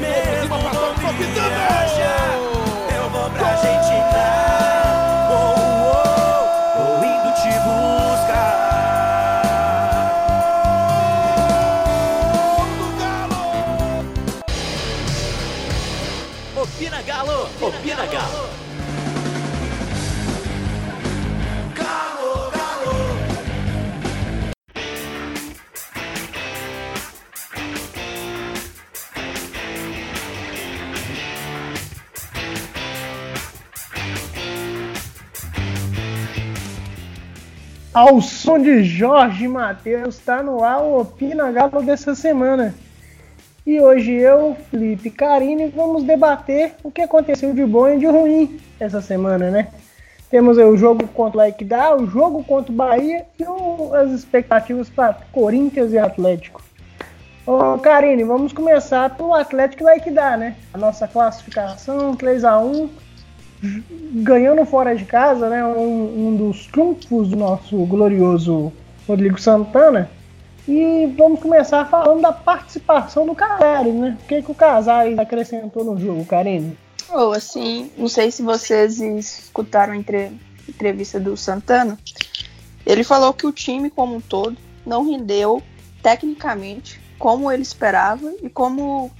Mesmo cima, passou nome Ao som de Jorge Matheus, tá no ar o Opina Galo dessa semana. E hoje eu, Felipe Carini, vamos debater o que aconteceu de bom e de ruim essa semana, né? Temos o jogo contra o Equidá, o jogo contra o Bahia e o- as expectativas para Corinthians e Atlético. Ô, Karine, vamos começar pelo Atlético e Equidá, né? A nossa classificação 3x1, ganhando fora de casa, né? Um, um dos trunfos do nosso glorioso Rodrigo Santana. E vamos começar falando da participação do Casares, né? O que, que o Casares acrescentou no jogo, Karine? Ou assim, não sei se vocês escutaram a entre- entrevista do Santana. Ele falou que o time como um todo não rendeu tecnicamente como ele esperava e como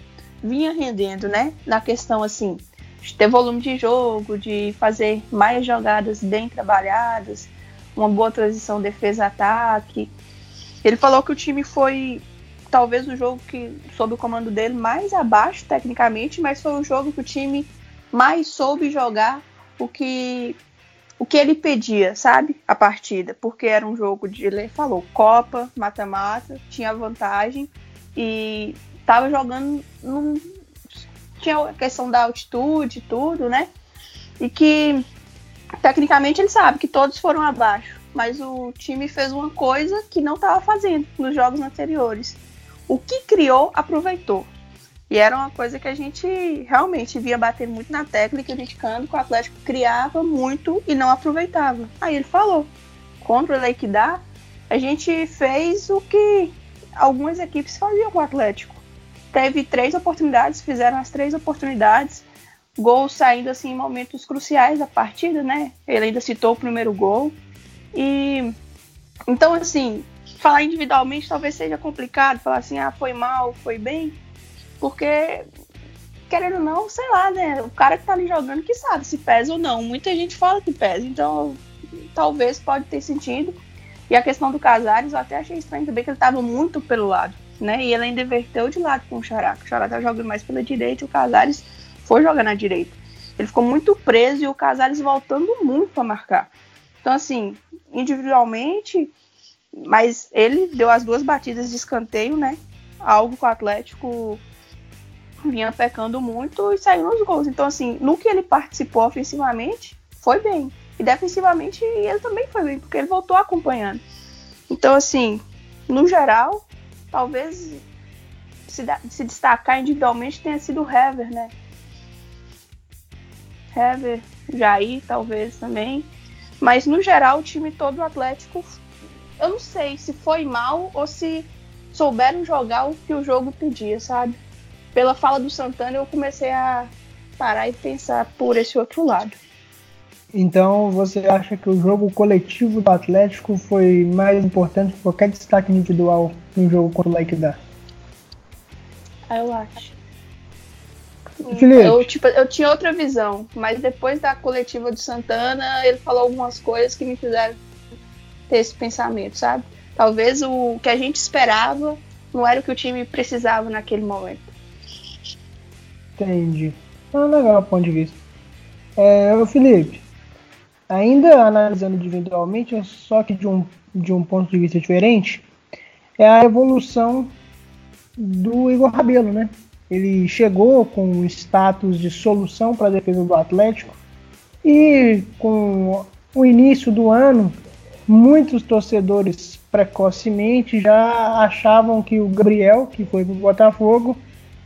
vinha rendendo, né? Na questão assim, de ter volume de jogo, de fazer mais jogadas bem trabalhadas, uma boa transição defesa-ataque. Ele falou que o time foi talvez o jogo que, sob o comando dele, mais abaixo tecnicamente, mas foi o jogo que o time mais soube jogar o que o que ele pedia, sabe? A partida, porque era um jogo de, ele falou, Copa, mata-mata, tinha vantagem e tava jogando num tinha a questão da altitude e tudo, né? E que tecnicamente ele sabe que todos foram abaixo, mas o time fez uma coisa que não estava fazendo nos jogos anteriores. O que criou, aproveitou. E era uma coisa que a gente realmente via bater muito na tecla e criticando que o Atlético criava muito e não aproveitava. Aí ele falou: contra o Leikdá, a gente fez o que algumas equipes faziam com o Atlético. Teve três oportunidades, fizeram as três oportunidades, gols saindo assim em momentos cruciais da partida, né? Ele ainda citou o primeiro gol. E então assim, falar individualmente talvez seja complicado, falar assim, ah, foi mal, foi bem, porque querendo ou não, sei lá, né? O cara que tá ali jogando que sabe se pesa ou não. Muita gente fala que pesa, então talvez pode ter sentido. E a questão do Casares, eu até achei estranho também que ele tava muito pelo lado, né? E ele ainda inverteu de lado com o Xará. O Xará tá jogando mais pela direita e o Casares foi jogar na direita. Ele ficou muito preso e o Casares voltando muito para marcar. Então, assim, individualmente, mas ele deu as duas batidas de escanteio, né? Algo que o Atlético vinha pecando muito e saiu nos gols. Então, assim, no que ele participou ofensivamente, foi bem. E defensivamente ele também foi bem, porque ele voltou acompanhando. Então, assim, no geral, talvez se, da- se destacar individualmente tenha sido o Hever, né? Hever, Jair, talvez também. Mas no geral, o time todo do Atlético, eu não sei se foi mal ou se souberam jogar o que o jogo pedia, sabe? Pela fala do Santana, eu comecei a parar e pensar por esse outro lado. Então você acha que o jogo coletivo do Atlético foi mais importante que qualquer destaque individual no jogo contra o Leikdá? Aí eu acho. Felipe. Eu, tipo, eu tinha outra visão, mas depois da coletiva do Santana, ele falou algumas coisas que me fizeram ter esse pensamento, sabe? Talvez o que a gente esperava não era o que o time precisava naquele momento. Entendi. Ah, legal o ponto de vista. É, Felipe, ainda analisando individualmente, só que de um, de um ponto de vista diferente, é a evolução do Igor Rabelo, né? Ele chegou com um status de solução para a defesa do Atlético e com o início do ano, muitos torcedores precocemente já achavam que o Gabriel, que foi para o Botafogo,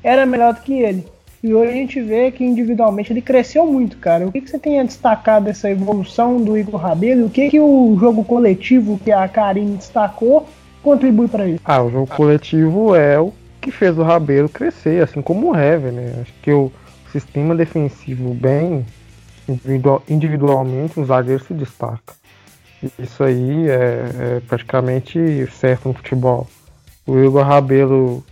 era melhor do que ele. E hoje a gente vê que individualmente ele cresceu muito, cara. O que, que você tem a destacar dessa evolução do Igor Rabelo? O que, que o jogo coletivo que a Karine destacou contribui para isso? Ah, o jogo coletivo é o que fez o Rabelo crescer, assim como o Hever, né? Acho que o sistema defensivo bem individual, individualmente, um zagueiro se destaca. Isso aí é, é praticamente certo no futebol. O Igor Rabelo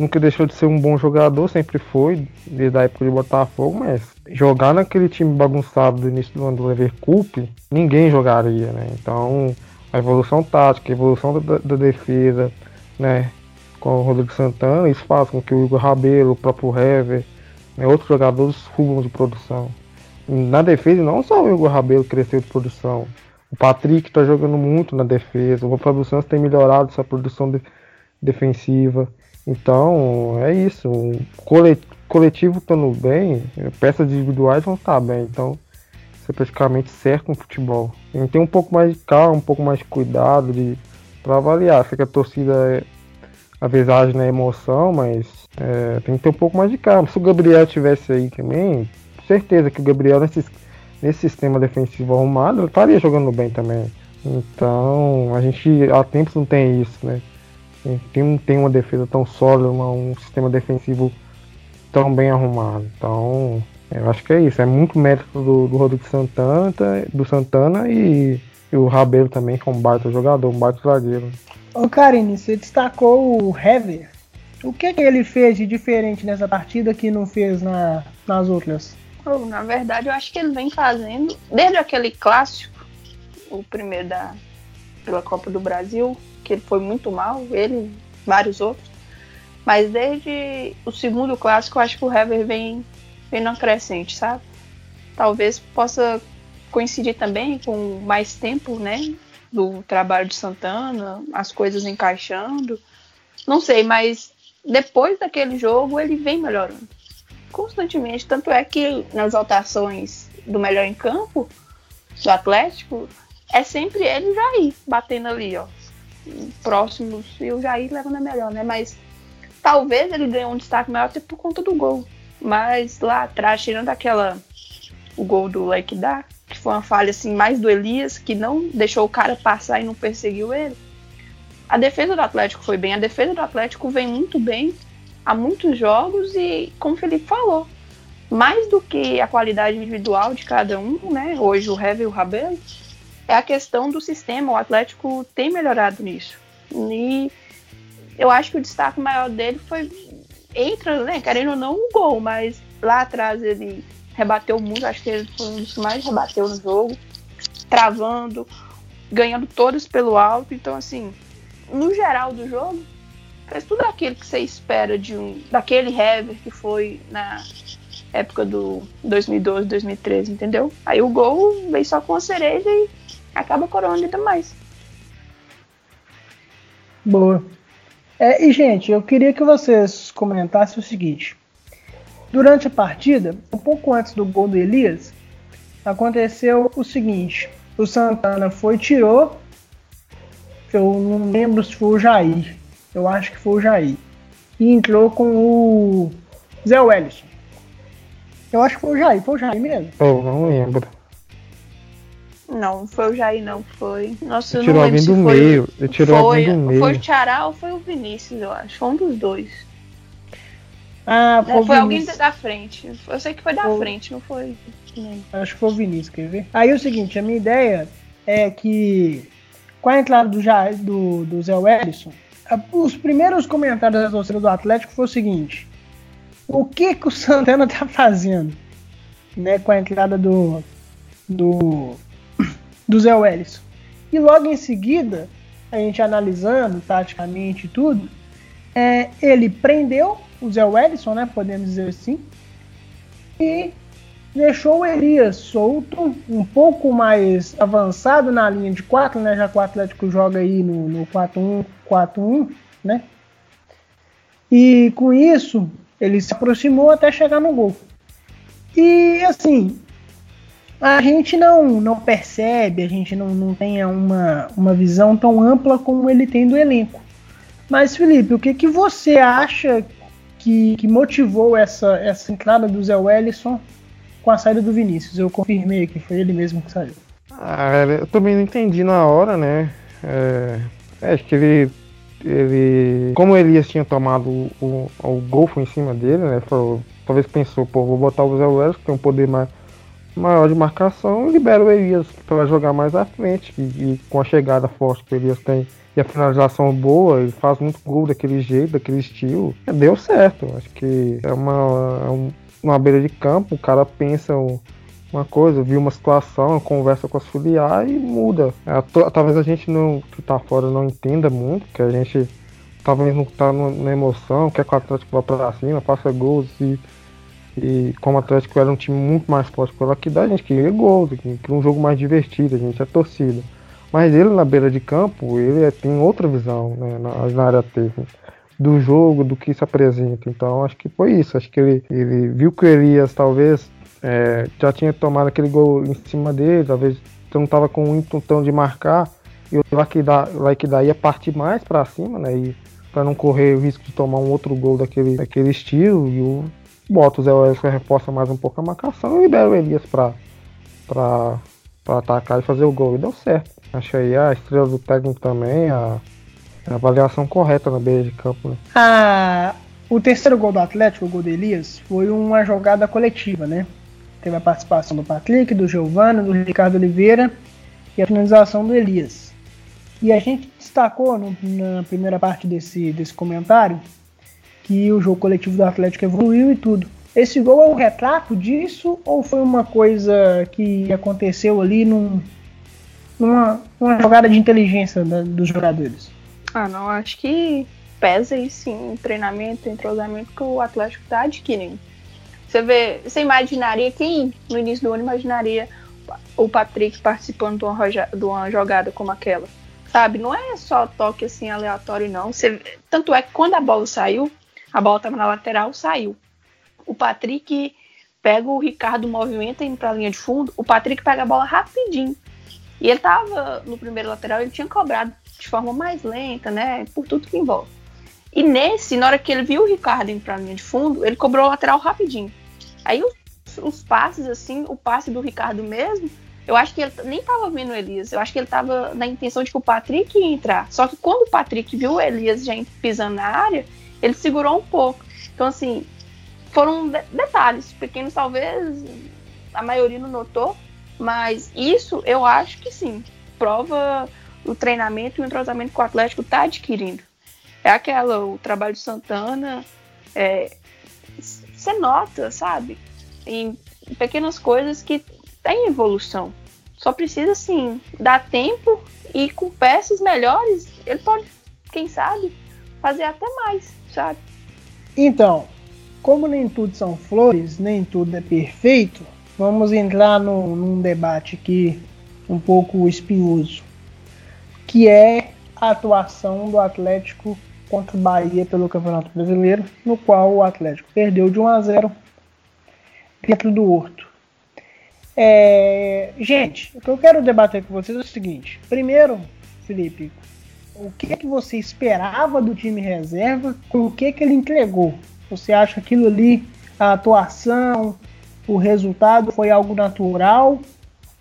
nunca deixou de ser um bom jogador, sempre foi, desde a época de Botafogo, mas jogar naquele time bagunçado do início do ano do Leverkusen, ninguém jogaria, né? Então, a evolução tática, a evolução da, da defesa, né? Com o Rodrigo Santana, isso faz com que o Igor Rabelo, o próprio Hever, né, outros jogadores subam de produção. Na defesa, não só o Igor Rabelo cresceu de produção, o Patrick está jogando muito na defesa, o Fábio Santos tem melhorado sua produção de, defensiva. Então, é isso. O coletivo estando bem, peças individuais vão estar bem. Então, isso é praticamente certo no futebol. Tem que ter um pouco mais de calma, um pouco mais de cuidado de, para avaliar. Sei a torcida, é, às na emoção, mas é, tem que ter um pouco mais de calma. Se o Gabriel tivesse aí também, certeza que o Gabriel, nesse, nesse sistema defensivo arrumado, estaria jogando bem também. Então, a gente há tempos não tem isso, né? Tem, tem uma defesa tão sólida, uma, um sistema defensivo tão bem arrumado. Então, eu acho que é isso. É muito mérito do, do Rodrigo Santana, do Santana e, e o Rabelo também, que é um baita jogador, um baita zagueiro. Ô Karine, você destacou o Hever. O que, que ele fez de diferente nessa partida que não fez na, nas outras? Oh, na verdade, eu acho que ele vem fazendo, desde aquele clássico, o primeiro da, pela Copa do Brasil, que ele foi muito mal, ele vários outros. Mas desde o segundo clássico, eu acho que o Hever vem, vem na crescente, sabe? Talvez possa coincidir também com mais tempo, né? Do trabalho de Santana, as coisas encaixando. Não sei, mas depois daquele jogo ele vem melhorando. Constantemente. Tanto é que nas votações do melhor em campo do Atlético, é sempre ele o Jair batendo ali, ó próximos e o Jair levando a melhor, né? Mas talvez ele ganhe um destaque maior até por conta do gol. Mas lá atrás, tirando aquela o gol do Leque dá, que foi uma falha assim mais do Elias, que não deixou o cara passar e não perseguiu ele. A defesa do Atlético foi bem. A defesa do Atlético vem muito bem há muitos jogos e, como o Felipe falou, mais do que a qualidade individual de cada um, né? Hoje o Hever e o Rabelo, é a questão do sistema. O Atlético tem melhorado nisso. E eu acho que o destaque maior dele foi. Entra, né? Querendo ou não, um gol, mas lá atrás ele rebateu muito. Acho que ele foi um dos que mais rebateu no jogo, travando, ganhando todos pelo alto. Então, assim, no geral do jogo, fez tudo aquilo que você espera de um daquele Hever que foi na época do 2012, 2013, entendeu? Aí o gol veio só com a cereja e acaba coroando ainda mais. Boa. É, e, gente, eu queria que vocês comentassem o seguinte. Durante a partida, um pouco antes do gol do Elias, aconteceu o seguinte. O Santana foi tirou. Eu não lembro se foi o Jair. Eu acho que foi o Jair. E entrou com o Zé Wellison. Eu acho que foi o Jair. Foi o Jair mesmo? Eu não lembro. Não, foi o Jair, não. Foi. Nossa, eu tirou não alguém do foi, meio. Ele tirou foi, alguém do meio. Foi o Tchará ou foi o Vinícius, eu acho. Foi um dos dois. Ah, foi, foi, foi alguém da frente. Eu sei que foi da Foi. frente, não foi. nem. Acho que foi o Vinícius, quer ver? Aí é o seguinte, a minha ideia é que com a entrada do, Jair, do, do Zé Wellison, os primeiros comentários da torcida do Atlético foi o seguinte: o que que o Santana tá fazendo, né, com a entrada do do do Zé Wellison? E logo em seguida, a gente analisando taticamente tudo, é, ele prendeu o Zé Wellison, né, podemos dizer assim, e deixou o Elias solto, um pouco mais avançado na linha de 4, né? Já que o Atlético joga aí no, no 4-1, 4-1, né? E com isso, ele se aproximou até chegar no gol. E assim, a gente não, não percebe, a gente não, não tem uma, uma visão tão ampla como ele tem do elenco. Mas, Felipe, o que, que você acha que, que motivou essa, essa entrada do Zé Wellison com a saída do Vinícius. Eu confirmei que foi ele mesmo que saiu. Ah, eu também não entendi na hora, né? É, é, acho que ele ele como Elias tinha tomado o, o, o golfo em cima dele, né? Falou, talvez pensou, pô, vou botar o Zé Welles, que tem um poder mais, maior de marcação, libera o Elias para jogar mais à frente. E, e, com a chegada forte que o Elias tem e a finalização boa, ele faz muito gol daquele jeito, daquele estilo. Deu certo. Acho que é uma, é uma beira de campo, o cara pensa uma coisa, viu uma situação, conversa com as filiais e muda. É, talvez a gente não, que tá fora não entenda muito, que a gente talvez não tá na emoção, quer que o Atlético vá pra cima, faça gols e e como o Atlético era um time muito mais forte pela dá, a gente queria gols, queria um jogo mais divertido, a gente é torcida. Mas ele na beira de campo, ele é, tem outra visão né, na, na, área técnica do jogo, do que se apresenta. Então acho que foi isso. Acho que ele, ele viu que o Elias talvez é, já tinha tomado aquele gol em cima dele, talvez não estava com o ímpeto de marcar, e o Laikidá ia partir mais para cima, né? E para não correr o risco de tomar um outro gol daquele, daquele estilo, e o bota o Zé Welles reforça mais um pouco a marcação e libera o Elias pra, pra, pra atacar e fazer o gol. E deu certo. Achei a estrela do técnico também, a, a avaliação correta na beira de campo. Né? Ah, o terceiro gol do Atlético, o gol do Elias, foi uma jogada coletiva, né? Teve a participação do Patrick, do Giovanni, do Ricardo Oliveira e a finalização do Elias. E a gente destacou no, na primeira parte desse, desse comentário que o jogo coletivo do Atlético evoluiu e tudo. Esse gol é um retrato disso ou foi uma coisa que aconteceu ali num, numa, numa jogada de inteligência da, dos jogadores? Ah, não, acho que pesa aí sim o treinamento, o entrosamento que o Atlético está adquirindo. Você vê, você imaginaria quem no início do ano imaginaria o Patrick participando de uma, de uma jogada como aquela? Sabe, não é só toque assim aleatório, não. Você, tanto é que quando a bola saiu, a bola estava na lateral, saiu. O Patrick pega o Ricardo, movimenta indo para a linha de fundo. O Patrick pega a bola rapidinho. E ele estava no primeiro lateral, ele tinha cobrado de forma mais lenta, né? Por tudo que envolve. E nesse, na hora que ele viu o Ricardo indo para a linha de fundo, ele cobrou o lateral rapidinho. Aí os, os, passes, assim, o passe do Ricardo mesmo, eu acho que ele nem estava vendo o Elias. Eu acho que ele estava na intenção de que o Patrick ia entrar. Só que quando o Patrick viu o Elias já pisando na área, ele segurou um pouco. Então, assim, foram de detalhes pequenos, talvez a maioria não notou, mas isso eu acho que sim, prova o treinamento e o entrosamento que o Atlético está adquirindo. É aquela, o trabalho de Santana, é, você nota, sabe? Em pequenas coisas que tem evolução. Só precisa, assim, dar tempo e com peças melhores, ele pode, quem sabe, fazer até mais sabe? Então, como nem tudo são flores, nem tudo é perfeito, vamos entrar no, num debate aqui um pouco espinhoso, que é a atuação do Atlético contra o Bahia pelo Campeonato Brasileiro, no qual o Atlético perdeu de 1 a 0 dentro do Horto. É, gente, o que eu quero debater com vocês é o seguinte: primeiro, Felipe, o que é que você esperava do time reserva, o que é que ele entregou? Você acha aquilo ali, a atuação, o resultado foi algo natural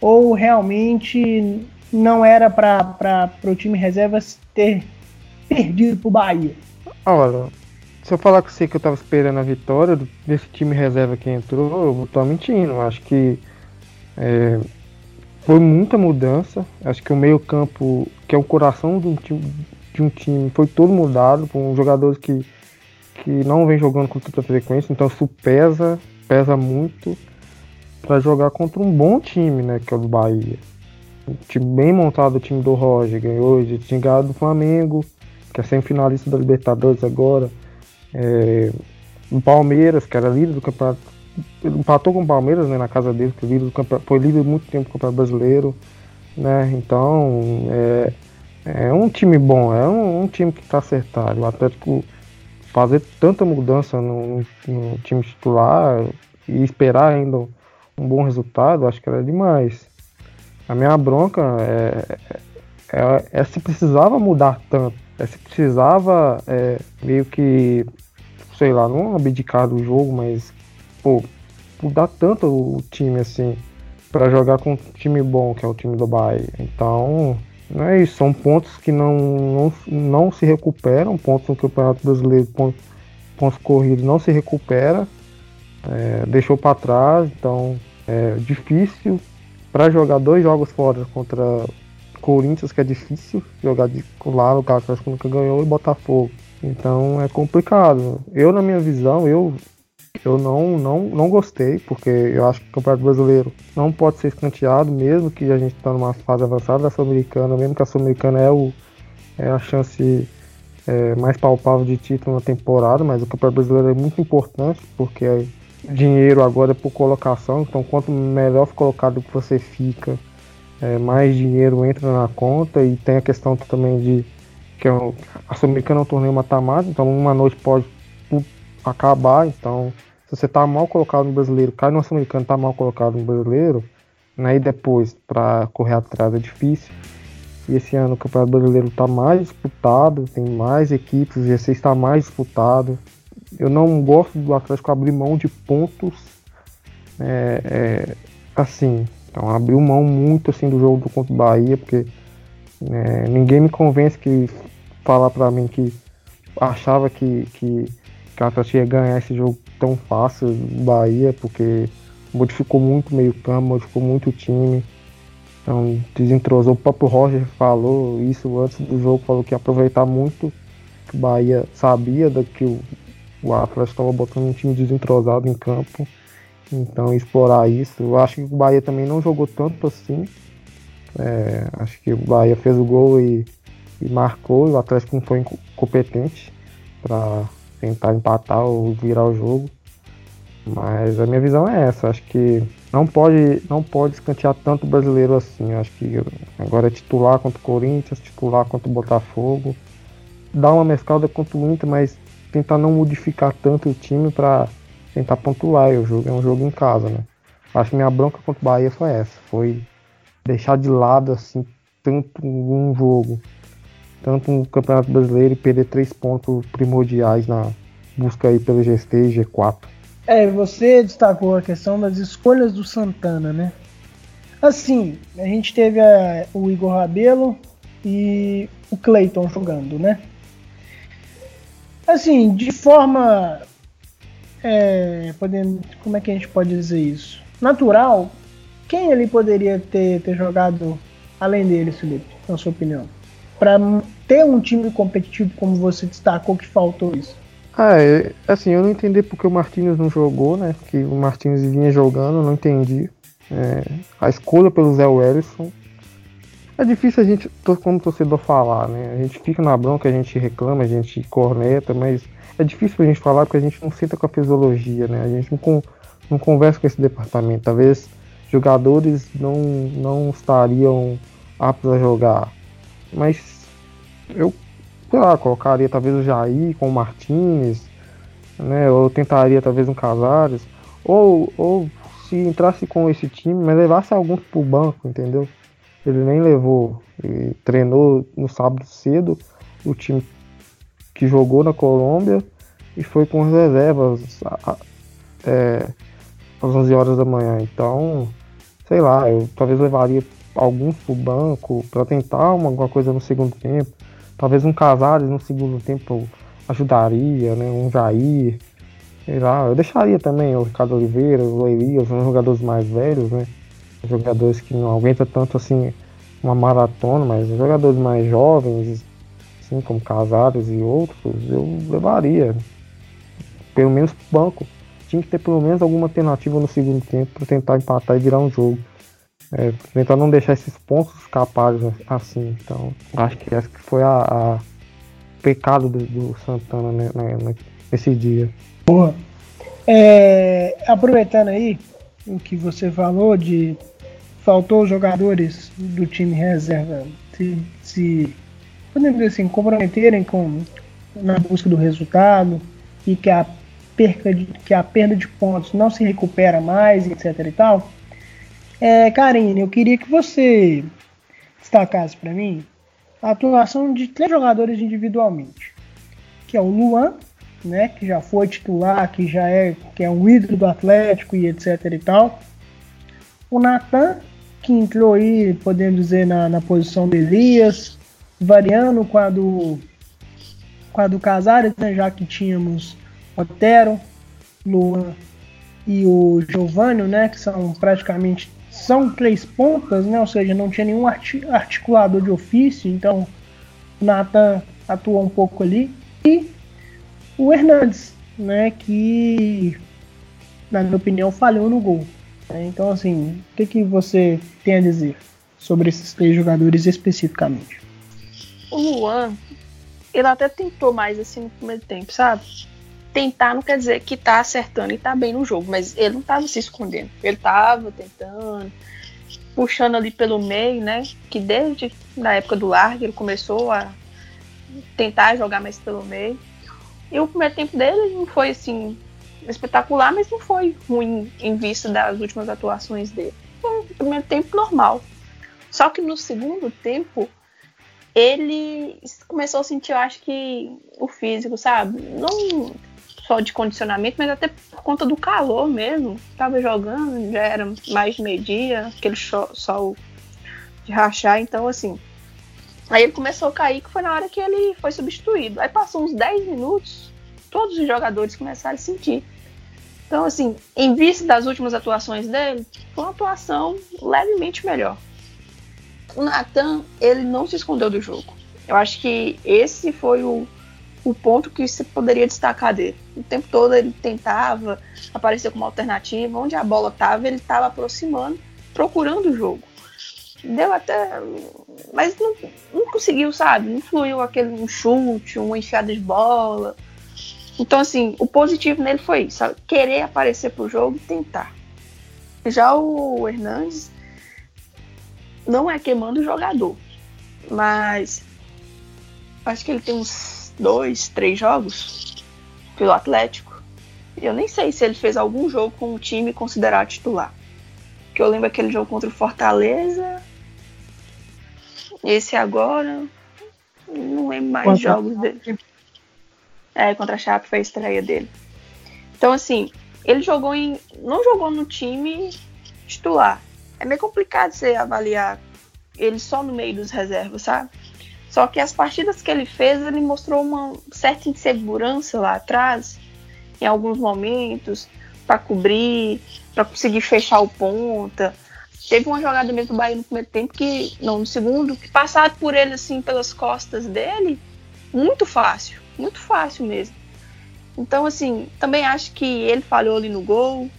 ou realmente não era para o time reserva ter perdido para o Bahia? Olha, se eu falar com você que eu estava esperando a vitória desse time reserva que entrou, eu estar mentindo. Acho que é, foi muita mudança. Acho que o meio-campo, que é o coração de um time, de um time foi todo mudado com jogadores que, que não vem jogando com tanta frequência. Então isso pesa, pesa muito para jogar contra um bom time, né? Que é o do Bahia. Um time bem montado, o time do Roger, ganhou, já tinha ganhado do Flamengo, que é semifinalista da Libertadores agora. É, o Palmeiras, que era líder do campeonato empatou com o Palmeiras né, na casa dele, que líder foi líder muito tempo do Campeonato Brasileiro. Né, então é, é um time bom, é um, um time que está acertado. O Atlético fazer tanta mudança no, no, time titular e esperar ainda um bom resultado, acho que era demais. A minha bronca é, é, é se precisava mudar tanto, é se precisava é, meio que, sei lá, não abdicar do jogo, mas pô, mudar tanto o time assim para jogar com um time bom, que é o time do Bahia. Então, não é isso, são pontos que não, não, não se recuperam, pontos no Campeonato Brasileiro, pontos, pontos corridos não se recupera, é, deixou para trás, então é difícil para jogar dois jogos fora contra Corinthians, que é difícil jogar de lá, o cara que nunca ganhou, e Botafogo. Então é complicado. Eu, na minha visão, eu eu não, não, não gostei, porque eu acho que o Campeonato Brasileiro não pode ser escanteado, mesmo que a gente está numa fase avançada da Sul-Americana, mesmo que a Sul-Americana é, o, é a chance é, mais palpável de título na temporada, mas o Campeonato Brasileiro é muito importante, porque dinheiro agora é por colocação, então quanto melhor colocado que você fica, é, mais dinheiro entra na conta e tem a questão também de que é a Sul-Americana é um torneio mata-mata, então uma noite pode acabar, então se você tá mal colocado no brasileiro, cai no sul-americano tá mal colocado no brasileiro, né, e depois para correr atrás é difícil. E esse ano o Campeonato Brasileiro tá mais disputado, tem mais equipes, o G6 está mais disputado. Eu não gosto do Atlético abrir mão de pontos é, é, assim. Então abriu mão muito assim do jogo contra o Bahia, porque é, ninguém me convence que falar para mim que achava que, que que o Atlético ia ganhar esse jogo tão fácil do Bahia, porque modificou muito meio campo, modificou muito o time. Então desentrosou. O próprio Roger falou isso antes do jogo, falou que ia aproveitar muito que o Bahia sabia do que o, o Atlético estava botando um time desentrosado em campo. Então explorar isso. Eu acho que o Bahia também não jogou tanto assim. É, acho que o Bahia fez o gol e, e marcou, o Atlético não foi competente para tentar empatar ou virar o jogo. Mas a minha visão é essa, acho que não pode, não pode escantear tanto o brasileiro assim. Acho que agora é titular contra o Corinthians, titular contra o Botafogo. Dar uma mesclada contra o Inter, mas tentar não modificar tanto o time para tentar pontuar. O jogo é um jogo em casa, né? Acho que minha bronca contra o Bahia foi essa, foi deixar de lado assim tanto um jogo tanto no Campeonato Brasileiro e perder três pontos primordiais na busca aí pelo GST e G4. É, você destacou a questão das escolhas do Santana, né? Assim, a gente teve a, o Igor Rabelo e o Clayton jogando, né? Assim, de forma. É, podendo, como é que a gente pode dizer isso? Natural, quem ele poderia ter, ter jogado além dele, Felipe, na sua opinião? Para ter um time competitivo como você destacou que faltou isso? Ah, é, assim, eu não entendi porque o Martins não jogou, né? Que o Martins vinha jogando, não entendi. É, a escolha pelo Zé Wellison. É difícil a gente, como torcedor, falar, né? A gente fica na bronca, a gente reclama, a gente corneta, mas é difícil a gente falar porque a gente não senta com a fisiologia, né? A gente não, não conversa com esse departamento. Talvez jogadores não, não estariam aptos a jogar mas eu, sei lá, colocaria talvez o Jair com o Martinez, né? Ou tentaria talvez um Casares. Ou, ou se entrasse com esse time, mas levasse alguns pro banco, entendeu? Ele nem levou. Ele treinou no sábado cedo o time que jogou na Colômbia e foi com as reservas é, às 11 horas da manhã. Então, sei lá, eu talvez levaria alguns pro banco para tentar uma, alguma coisa no segundo tempo. Talvez um Casares no segundo tempo ajudaria, né? Um Jair, sei lá. Eu deixaria também o Ricardo Oliveira, o Elias, uns jogadores mais velhos, né? Jogadores que não aguentam tanto assim uma maratona, mas jogadores mais jovens, assim como Casares e outros, eu levaria. Pelo menos pro banco. Tinha que ter pelo menos alguma alternativa no segundo tempo para tentar empatar e virar um jogo. É, tentar não deixar esses pontos escapados assim. Então, acho que esse foi a, a pecado do, do Santana né, né, nesse dia. Boa. É, aproveitando aí o que você falou de faltou jogadores do time reserva se, se podemos dizer assim, comprometerem com na busca do resultado e que a perca de, que a perda de pontos não se recupera mais, etc e tal. É, Karine, eu queria que você destacasse para mim a atuação de três jogadores individualmente, que é o Luan, né, que já foi titular, que já é, que é um ídolo do Atlético e etc e tal. O Natan, que entrou aí, podemos dizer, na, na posição do Elias, variando com a do, com a do Casares, né, já que tínhamos Otero, Luan e o Giovanni, né, que são praticamente são três pontas, né, ou seja, não tinha nenhum articulador de ofício, então o Nathan atuou um pouco ali. E o Hernandes, né, que na minha opinião falhou no gol. Né? Então, assim, o que, que você tem a dizer sobre esses três jogadores especificamente? O Luan, ele até tentou mais assim no primeiro tempo, sabe? Tentar não quer dizer que tá acertando e tá bem no jogo, mas ele não tava se escondendo. Ele tava tentando, puxando ali pelo meio, né? Que desde na época do Largue ele começou a tentar jogar mais pelo meio. E o primeiro tempo dele não foi assim espetacular, mas não foi ruim em vista das últimas atuações dele. Foi um primeiro tempo normal. Só que no segundo tempo ele começou a sentir, eu acho que o físico, sabe? Não só de condicionamento, mas até por conta do calor mesmo. Tava jogando, já era mais de meio-dia, aquele sol de rachar, então assim. Aí ele começou a cair, que foi na hora que ele foi substituído. Aí passou uns 10 minutos, todos os jogadores começaram a sentir. Então, assim, em vista das últimas atuações dele, foi uma atuação levemente melhor. O Nathan, ele não se escondeu do jogo. Eu acho que esse foi o, o ponto que você poderia destacar dele. O tempo todo ele tentava aparecer como alternativa, onde a bola estava, ele estava aproximando, procurando o jogo. Deu até. Mas não, não conseguiu, sabe? Não fluiu aquele um chute, uma enfiada de bola. Então, assim, o positivo nele foi isso, sabe? querer aparecer pro jogo e tentar. Já o Hernandes não é queimando o jogador, mas acho que ele tem uns dois, três jogos pelo Atlético. Eu nem sei se ele fez algum jogo com o time considerado titular. Que eu lembro aquele jogo contra o Fortaleza. Esse agora. Não lembro mais Quanto jogos dele. É, contra a Chape foi a estreia dele. Então, assim, ele jogou em. não jogou no time titular. É meio complicado você avaliar ele só no meio dos reservas, sabe? Só que as partidas que ele fez, ele mostrou uma certa insegurança lá atrás, em alguns momentos, para cobrir, para conseguir fechar o ponta. Teve uma jogada mesmo do Bahia no primeiro tempo que, não, no segundo, que passaram por ele assim pelas costas dele, muito fácil muito fácil mesmo. Então, assim, também acho que ele falhou ali no gol,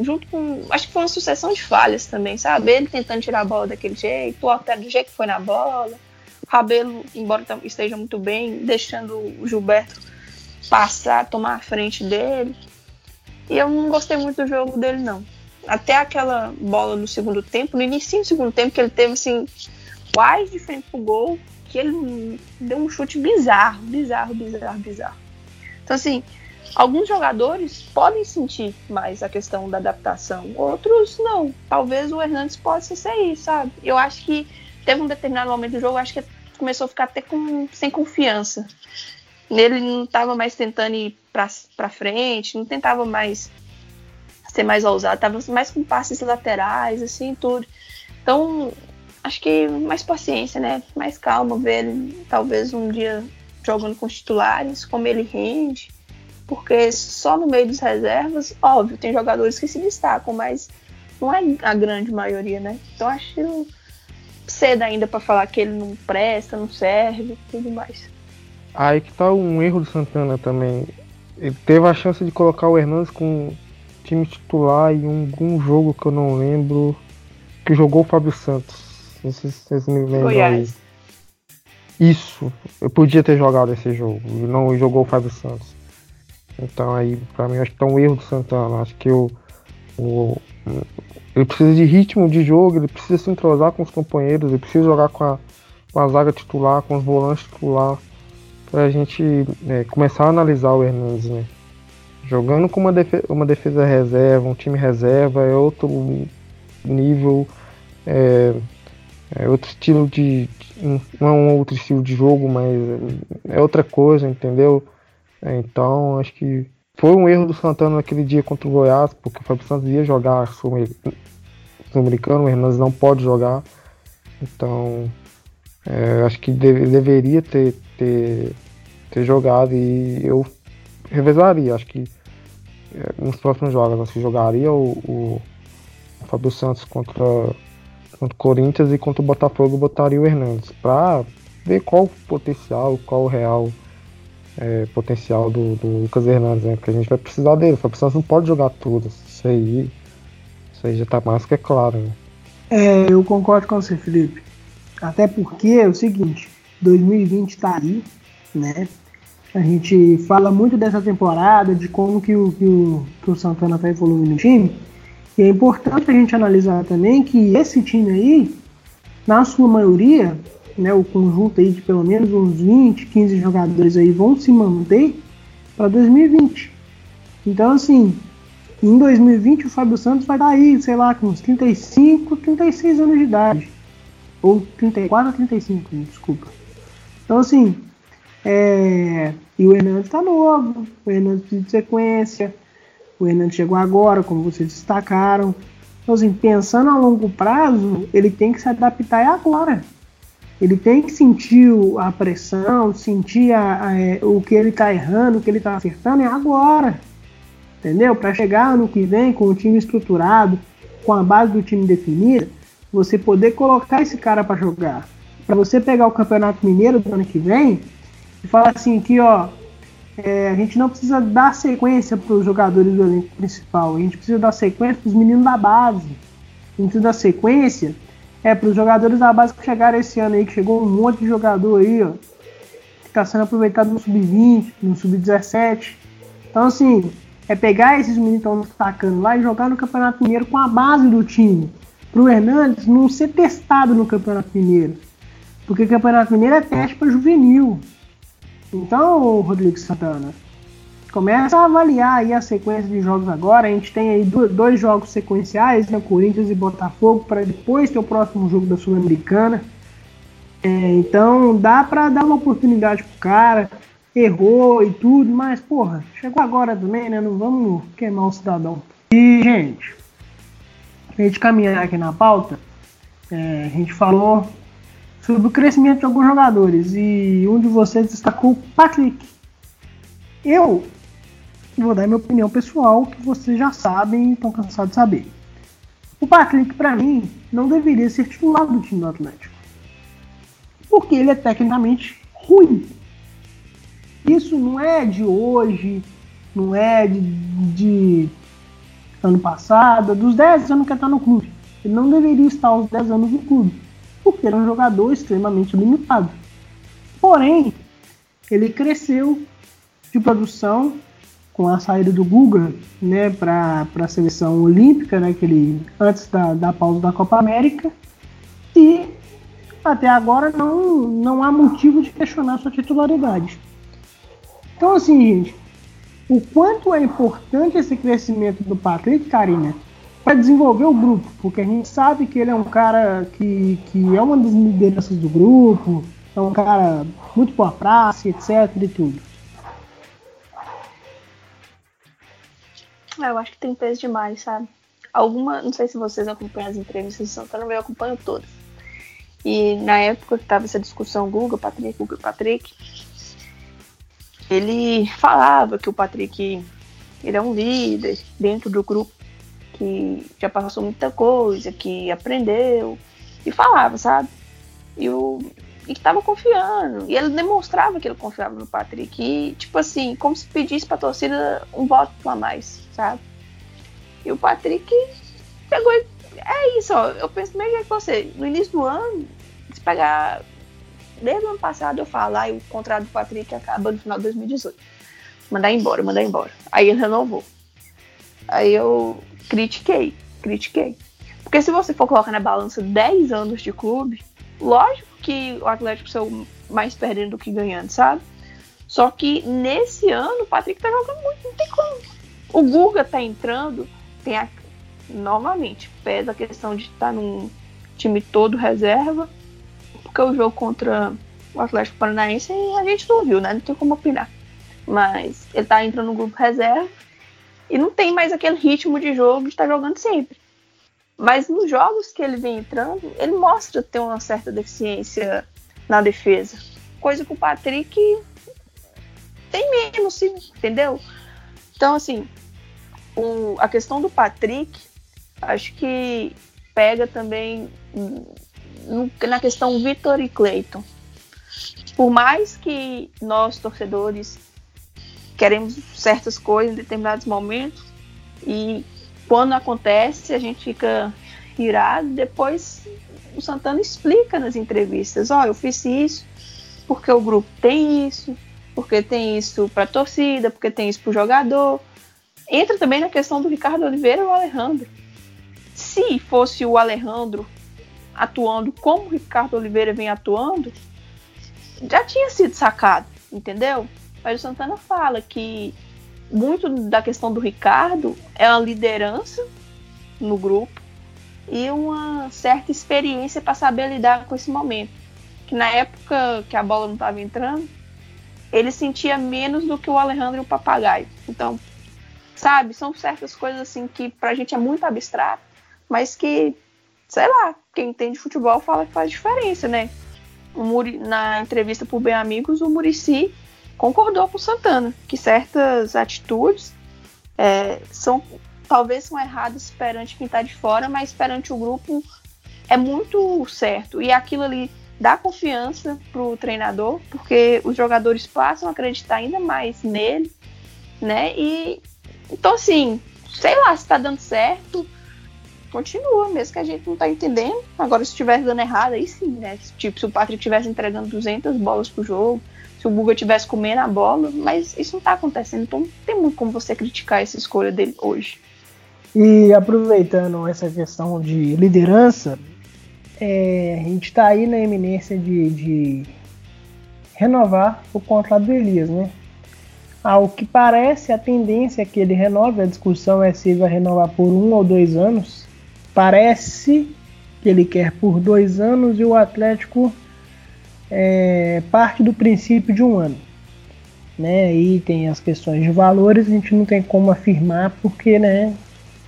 junto com. Acho que foi uma sucessão de falhas também, sabe? Ele tentando tirar a bola daquele jeito, o Altero do jeito que foi na bola, Rabelo, embora esteja muito bem, deixando o Gilberto passar, tomar a frente dele. E eu não gostei muito do jogo dele, não. Até aquela bola no segundo tempo, no início do segundo tempo, que ele teve, assim, quase de frente pro gol, que ele deu um chute bizarro, bizarro, bizarro, bizarro. Então, assim, alguns jogadores podem sentir mais a questão da adaptação, outros não. Talvez o Hernandes possa ser isso, sabe? Eu acho que teve um determinado momento do jogo, acho que começou a ficar até com, sem confiança. Nele não estava mais tentando ir para frente, não tentava mais ser mais ousado, estava mais com passes laterais, assim, tudo. Então, acho que mais paciência, né? Mais calma, ver ele talvez um dia jogando com os titulares, como ele rende. Porque só no meio dos reservas, óbvio, tem jogadores que se destacam, mas não é a grande maioria, né? Então acho cedo ainda para falar que ele não presta, não serve, tudo mais. Aí que tá um erro do Santana também. Ele teve a chance de colocar o Hernandes com time titular em algum jogo que eu não lembro, que jogou o Fábio Santos. Não sei se vocês me lembram Goiás. aí. Isso, eu podia ter jogado esse jogo, não jogou o Fábio Santos. Então aí, pra mim, acho que tá um erro do Santana. Acho que o, ele precisa de ritmo de jogo, ele precisa se entrosar com os companheiros, ele precisa jogar com a, com a zaga titular, com os volantes titular, pra gente é, começar a analisar o Hernandes, né? Jogando com uma defesa, uma defesa reserva, um time reserva, é outro nível. É, é outro estilo de. Não é um outro estilo de jogo, mas é outra coisa, entendeu? Então acho que foi um erro do Santana naquele dia contra o Goiás, porque o Fábio Santos ia jogar sul-americano, o Hernandes não pode jogar. Então, é, acho que deve, deveria ter, ter, ter jogado e eu revezaria. Acho que é, nos próximos jogos, acho que jogaria o, o, o Fábio Santos contra, contra o Corinthians e contra o Botafogo botaria o Hernandes para ver qual o potencial, qual o real é, potencial do, do, Lucas Hernandes, né? Porque a gente vai precisar dele. O Fábio Santos não pode jogar tudo. Isso aí, isso aí já tá mais que é claro. Né? É, eu concordo com você, Felipe. Até porque é o seguinte, 2020 tá aí, né? A gente fala muito dessa temporada, de como que o, que o, que o Santana tá evoluindo no time. E é importante a gente analisar também que esse time aí, na sua maioria, né, o conjunto aí de pelo menos uns 20, 15 jogadores aí vão se manter para 2020. Então, assim, em 2020 o Fábio Santos vai estar aí, sei lá, com uns 35, 36 anos de idade. Ou 34 ou 35, desculpa. Então, assim, é... e o Hernandes está novo, o Hernandes de sequência, o Hernandes chegou agora, como vocês destacaram. Então, assim, pensando a longo prazo, ele tem que se adaptar agora. Ele tem que sentir a pressão, sentir a, a, é, o que ele está errando, o que ele está acertando é agora. Entendeu? Para chegar ano que vem com o time estruturado, com a base do time definida, você poder colocar esse cara para jogar. Para você pegar o Campeonato Mineiro do ano que vem e falar assim aqui, ó, é, a gente não precisa dar sequência para os jogadores do elenco principal, a gente precisa dar sequência para os meninos da base. A gente precisa dar sequência é, para os jogadores da base que chegaram esse ano aí, que chegou um monte de jogador aí, ó, que está sendo aproveitado no sub-20, no sub-17. Então, assim, é pegar esses meninos que estão destacando lá e jogar no Campeonato Mineiro com a base do time. Para o Hernandes não ser testado no Campeonato Mineiro. Porque Campeonato Mineiro é teste para juvenil. Então, Rodrigo Santana, começa a avaliar aí a sequência de jogos agora. A gente tem aí dois jogos sequenciais, né, Corinthians e Botafogo, para depois ter o próximo jogo da Sul-Americana. É, então dá para dar uma oportunidade pro cara. Errou e tudo, mas porra, chegou agora também, né? Não vamos queimar o cidadão. E, gente, a gente caminhar aqui na pauta, é, a gente falou sobre o crescimento de alguns jogadores e um de vocês destacou o Patrick. Eu vou dar minha opinião pessoal, que vocês já sabem e estão cansados de saber. O Patrick, para mim, não deveria ser titular do time do Atlético. Porque ele é tecnicamente ruim. Isso não é de hoje, não é de, de ano passado, dos 10 anos que está no clube. Ele não deveria estar aos 10 anos no clube, porque ele é um jogador extremamente limitado. Porém, ele cresceu de produção com a saída do Guga né, para a seleção olímpica, né, que ele, antes da, da pausa da Copa América, e até agora não, não há motivo de questionar sua titularidade. Então, assim, gente, o quanto é importante esse crescimento do Patrick Karina para desenvolver o grupo, porque a gente sabe que ele é um cara que, que é uma das lideranças do grupo, é um cara muito boa praça, etc. e tudo. É, eu acho que tem peso demais, sabe? Alguma, não sei se vocês acompanham as entrevistas de Santana, mas eu acompanho todas. E na época que tava essa discussão Google, Patrick, Google, Patrick, ele falava que o Patrick ele é um líder dentro do grupo que já passou muita coisa, que aprendeu e falava, sabe? E o e que tava confiando. E ele demonstrava que ele confiava no Patrick. E, tipo assim, como se pedisse pra torcida um voto a mais sabe? E o Patrick pegou. É isso, ó. Eu penso mesmo que você. No início do ano, se pegar. Desde o ano passado eu falo, aí o contrato do Patrick acaba no final de 2018. Mandar embora, mandar embora. Aí ele renovou. Aí eu critiquei, critiquei. Porque se você for colocar na balança 10 anos de clube, lógico que o Atlético saiu mais perdendo do que ganhando, sabe? Só que nesse ano o Patrick tá jogando muito, não tem como. O Guga tá entrando, tem a, novamente, pesa a questão de estar tá num time todo reserva, porque o jogo contra o Atlético Paranaense a gente não viu, né? Não tem como opinar. Mas ele tá entrando no grupo reserva e não tem mais aquele ritmo de jogo de estar tá jogando sempre. Mas nos jogos que ele vem entrando, ele mostra ter uma certa deficiência na defesa. Coisa que o Patrick tem mesmo, sim, entendeu? Então, assim, o, a questão do Patrick, acho que pega também no, na questão Vitor e Cleiton. Por mais que nós, torcedores, queremos certas coisas em determinados momentos, e quando acontece, a gente fica irado, depois o Santana explica nas entrevistas, ó, oh, eu fiz isso porque o grupo tem isso, porque tem isso para torcida, porque tem isso para o jogador. Entra também na questão do Ricardo Oliveira e o Alejandro. Se fosse o Alejandro atuando como o Ricardo Oliveira vem atuando, já tinha sido sacado, entendeu? Mas o Santana fala que muito da questão do Ricardo é a liderança no grupo e uma certa experiência para saber lidar com esse momento. Que na época que a bola não estava entrando, ele sentia menos do que o Alejandro e o Papagaio. Então, sabe, são certas coisas assim que pra gente é muito abstrato, mas que, sei lá, quem entende futebol fala que faz diferença, né? Muri, na entrevista por Bem Amigos, o Murici concordou com o Santana que certas atitudes é, são talvez são erradas perante quem está de fora, mas perante o grupo é muito certo. E aquilo ali dá confiança pro treinador, porque os jogadores passam a acreditar ainda mais nele, né? E então assim, sei lá se tá dando certo, continua, mesmo que a gente não tá entendendo. Agora se estiver dando errado, aí sim, né? Tipo, se o Patrick estivesse entregando 200 bolas pro jogo, se o Guga estivesse comendo a bola, mas isso não tá acontecendo, então não tem muito como você criticar essa escolha dele hoje. E aproveitando essa questão de liderança, é, a gente está aí na eminência de, de, renovar o contrato do Elias, né? Ao que parece, a tendência é que ele renove, a discussão é se ele vai renovar por um ou dois anos. Parece que ele quer por dois anos e o Atlético é, parte do princípio de um ano. Né? Aí tem as questões de valores, a gente não tem como afirmar porque né,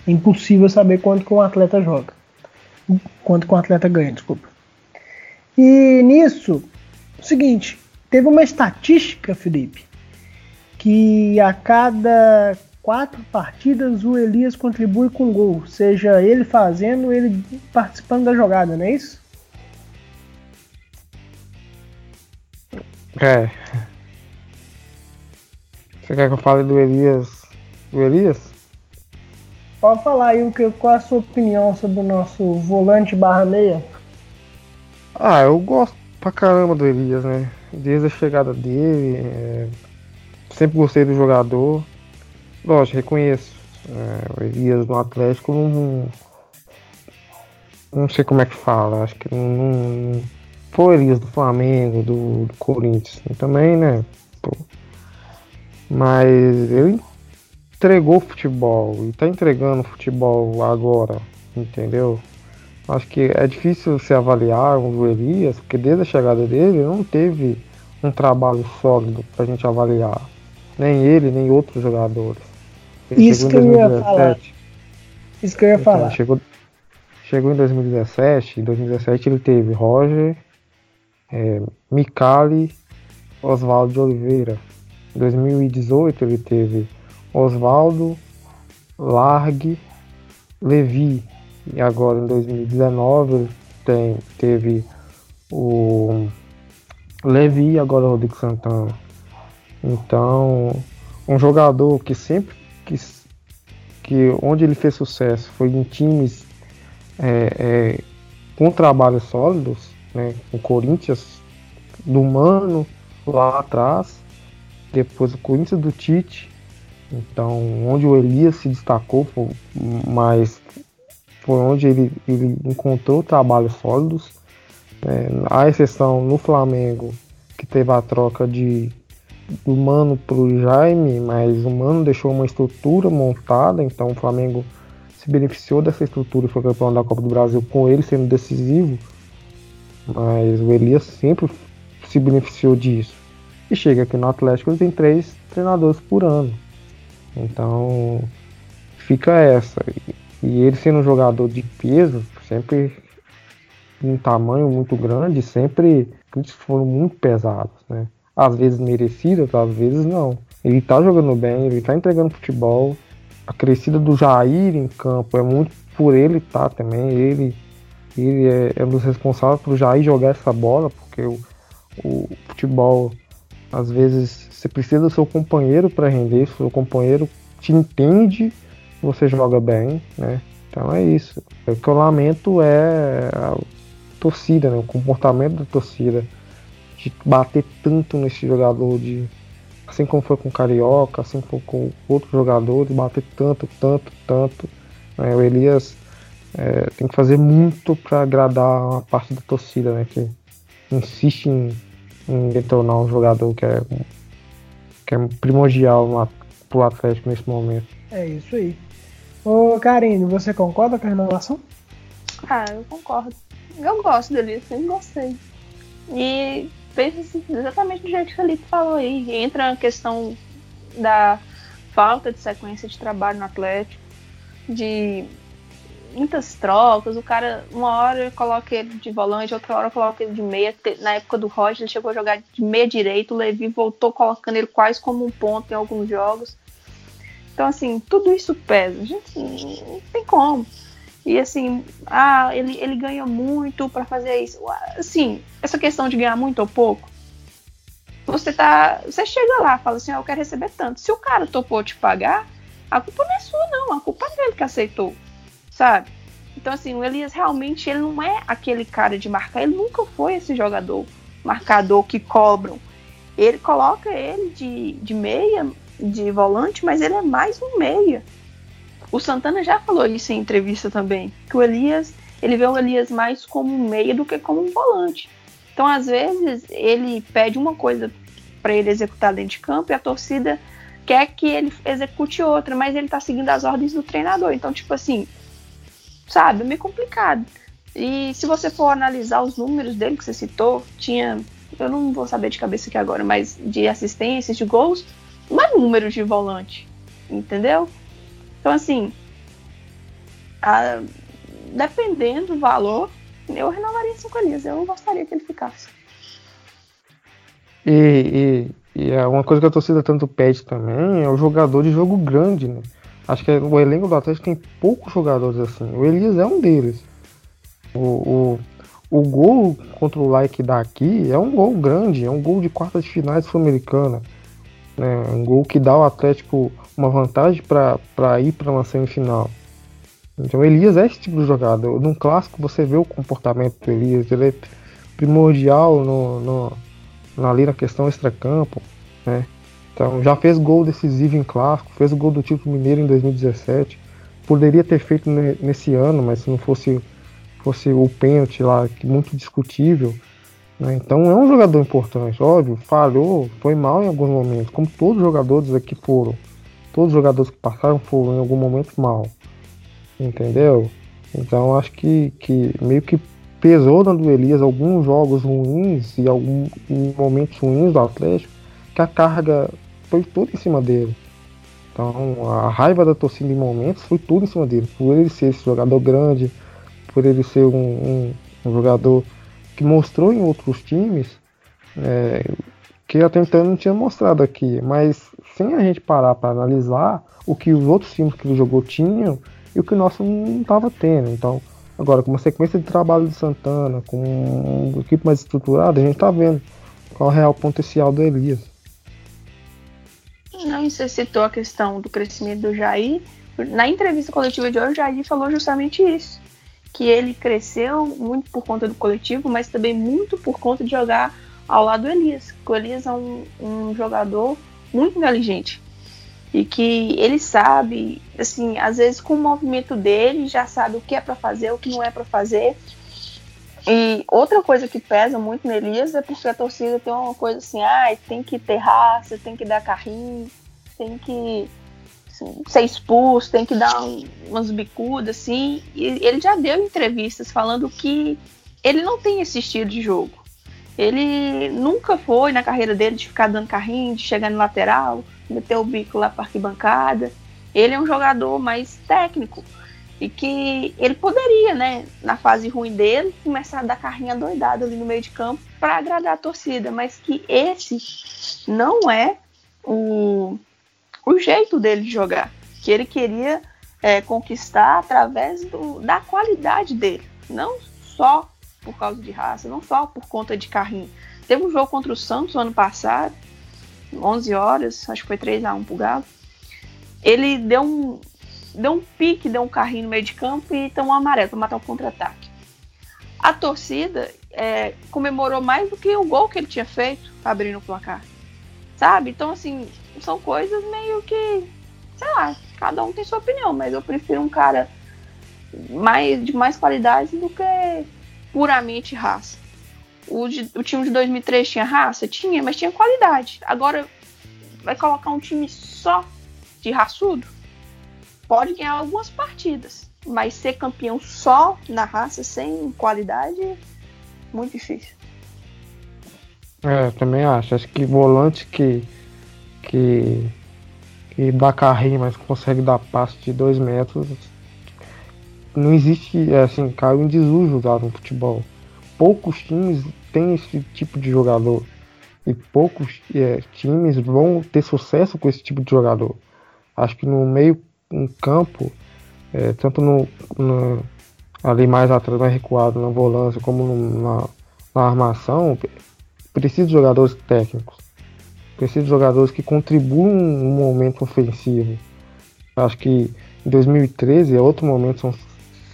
é impossível saber quanto que um atleta joga quanto com o atleta ganha, desculpa. E nisso, o seguinte, teve uma estatística, Felipe, que a cada quatro partidas o Elias contribui com gol, seja ele fazendo, ele participando da jogada, não é isso? É. Você quer que eu fale do Elias? Do Elias? Pode falar aí o que, qual a sua opinião sobre o nosso volante barra meia? Ah, eu gosto pra caramba do Elias, né? Desde a chegada dele, é... sempre gostei do jogador. Lógico, reconheço. É, o Elias no Atlético não, não sei como é que fala, acho que não, não foi Elias do Flamengo, do, do Corinthians também, né? Pô. Mas ele entregou futebol e tá entregando futebol agora, entendeu? Acho que é difícil se avaliar o Elias, porque desde a chegada dele não teve um trabalho sólido pra gente avaliar. Nem ele, nem outros jogadores. Ele Isso que eu ia falar. Isso que eu ia então, falar. Chegou, chegou em 2017, em 2017 ele teve Roger, é, Micali, Oswaldo de Oliveira. Em 2018 ele teve Oswaldo, Largue, Levi. E agora em 2019 tem, teve o Levi e agora o Rodrigo Santana. Então, um jogador que sempre que, que onde ele fez sucesso foi em times é, é, com trabalhos sólidos, né? O Corinthians do Mano lá atrás, depois o Corinthians do Tite então, onde o Elias se destacou, mas foi onde ele, ele encontrou trabalhos sólidos. É, a exceção no Flamengo, que teve a troca de do Mano para o Jaime, mas o Mano deixou uma estrutura montada, então o Flamengo se beneficiou dessa estrutura e foi campeão da Copa do Brasil com ele sendo decisivo. Mas o Elias sempre se beneficiou disso. E chega aqui no Atlético, ele tem três treinadores por ano. Então fica essa. E ele sendo um jogador de peso, sempre um tamanho muito grande, sempre críticos foram muito pesados, né? Às vezes merecidas, às vezes não. Ele tá jogando bem, ele tá entregando futebol. A crescida do Jair em campo é muito por ele tá também. Ele, ele é, é um dos responsáveis por Jair jogar essa bola, porque o, o futebol às vezes você precisa do seu companheiro para render, seu companheiro te entende, você joga bem, né? Então é isso. O que eu lamento é a torcida, né? O comportamento da torcida de bater tanto nesse jogador, de assim como foi com o Carioca, assim como com outros jogadores, bater tanto, tanto, tanto. Né? O Elias é, tem que fazer muito para agradar uma parte da torcida, né? Que insiste em, em detonar um jogador que é, que é primordial para o Atlético nesse momento. É isso aí. Ô, Karine, você concorda com a renovação? Ah, eu concordo. Eu gosto dele, sempre gostei. E penso assim, exatamente do jeito que o Felipe falou aí. Entra a questão da falta de sequência de trabalho no Atlético, de muitas trocas. O cara, uma hora coloca ele de volante, outra hora coloca ele de meia. Na época do Roger, ele chegou a jogar de meia direito. O Levi voltou colocando ele quase como um ponto em alguns jogos. Então, assim, tudo isso pesa. Gente, não tem como. E assim, ah, ele, ele ganha muito para fazer isso. Assim, essa questão de ganhar muito ou pouco, você tá. Você chega lá, fala assim, ah, eu quero receber tanto. Se o cara topou te pagar, a culpa não é sua, não. A culpa é dele que aceitou. Sabe? Então, assim, o Elias realmente ele não é aquele cara de marcar. Ele nunca foi esse jogador marcador que cobram. Ele coloca ele de, de meia, de volante, mas ele é mais um meia. O Santana já falou isso em entrevista também, que o Elias, ele vê o Elias mais como um meia do que como um volante. Então, às vezes, ele pede uma coisa para ele executar dentro de campo e a torcida quer que ele execute outra, mas ele tá seguindo as ordens do treinador. Então, tipo assim, sabe, é meio complicado. E se você for analisar os números dele que você citou, tinha, eu não vou saber de cabeça aqui agora, mas de assistências, de gols, não é número de volante, entendeu? Então, assim, a, dependendo do valor, eu renovaria cinco Elias. Eu gostaria que ele ficasse. E, e, e é uma coisa que a torcida tanto pede também é o jogador de jogo grande, né? Acho que o elenco do Atlético tem poucos jogadores assim. O Elias é um deles. O, o, o gol contra o Like daqui é um gol grande, é um gol de quarta de finais sul-americana. Né? Um gol que dá ao Atlético uma vantagem para ir para uma semifinal. Então Elias é esse tipo de jogador. Num clássico você vê o comportamento do Elias, ele é primordial no, no, ali na questão extracampo, né? Então já fez gol decisivo em clássico, fez o gol do título mineiro em 2017. Poderia ter feito nesse ano, mas se não fosse, fosse o pênalti lá, que muito discutível. Né? Então é um jogador importante, óbvio, falhou, foi mal em alguns momentos, como todos os jogadores aqui foram. Todos os jogadores que passaram foram em algum momento mal. Entendeu? Então acho que, que meio que pesou na do Elias alguns jogos ruins e alguns momentos ruins do Atlético, que a carga foi toda em cima dele. Então a raiva da torcida em momentos foi tudo em cima dele. Por ele ser esse jogador grande, por ele ser um, um, um jogador que mostrou em outros times, é, que até então não tinha mostrado aqui. Mas sem a gente parar para analisar o que os outros times que ele jogou tinham e o que o nosso não estava tendo. Então, agora, com uma sequência de trabalho de Santana, com uma equipe mais estruturada, a gente está vendo qual é o real potencial do Elias. Não, você citou a questão do crescimento do Jair. Na entrevista coletiva de hoje, o Jair falou justamente isso. Que ele cresceu muito por conta do coletivo, mas também muito por conta de jogar ao lado do Elias. O Elias é um, um jogador muito inteligente. E que ele sabe, assim, às vezes com o movimento dele já sabe o que é para fazer, o que não é para fazer. E outra coisa que pesa muito no Elias é porque a torcida tem uma coisa assim, ah, tem que ter raça, tem que dar carrinho, tem que assim, ser expulso, tem que dar um, umas bicudas, assim. E ele já deu entrevistas falando que ele não tem esse estilo de jogo. Ele nunca foi na carreira dele de ficar dando carrinho, de chegar no lateral, meter o bico lá para arquibancada. Ele é um jogador mais técnico. E que ele poderia, né, na fase ruim dele, começar a dar carrinha doidada ali no meio de campo para agradar a torcida, mas que esse não é o, o jeito dele de jogar. Que ele queria é, conquistar através do, da qualidade dele, não só por causa de raça, não só por conta de carrinho. Teve um jogo contra o Santos no ano passado, 11 horas, acho que foi 3 a 1 pro Galo. Ele deu um, deu um pique, deu um carrinho no meio de campo e um amarelo para matar o contra-ataque. A torcida é, comemorou mais do que o gol que ele tinha feito abrindo o placar. Sabe? Então, assim, são coisas meio que. Sei lá, cada um tem sua opinião, mas eu prefiro um cara mais, de mais qualidade do que puramente raça. O, de, o time de 2003 tinha raça? Tinha, mas tinha qualidade. Agora, vai colocar um time só de raçudo? Pode ganhar algumas partidas, mas ser campeão só na raça, sem qualidade, muito difícil. É, também acho. Acho que volante que, que, que dá carrinho, mas consegue dar passe de dois metros, não existe, é, assim, caiu em desuso no futebol poucos times têm esse tipo de jogador. E poucos é, times vão ter sucesso com esse tipo de jogador. Acho que no meio um campo, é, tanto no, no, ali mais atrás, mais recuado na volância, como no, na, na armação, precisa de jogadores técnicos. Precisa de jogadores que contribuam no momento ofensivo. Acho que em 2013 é outro momento, são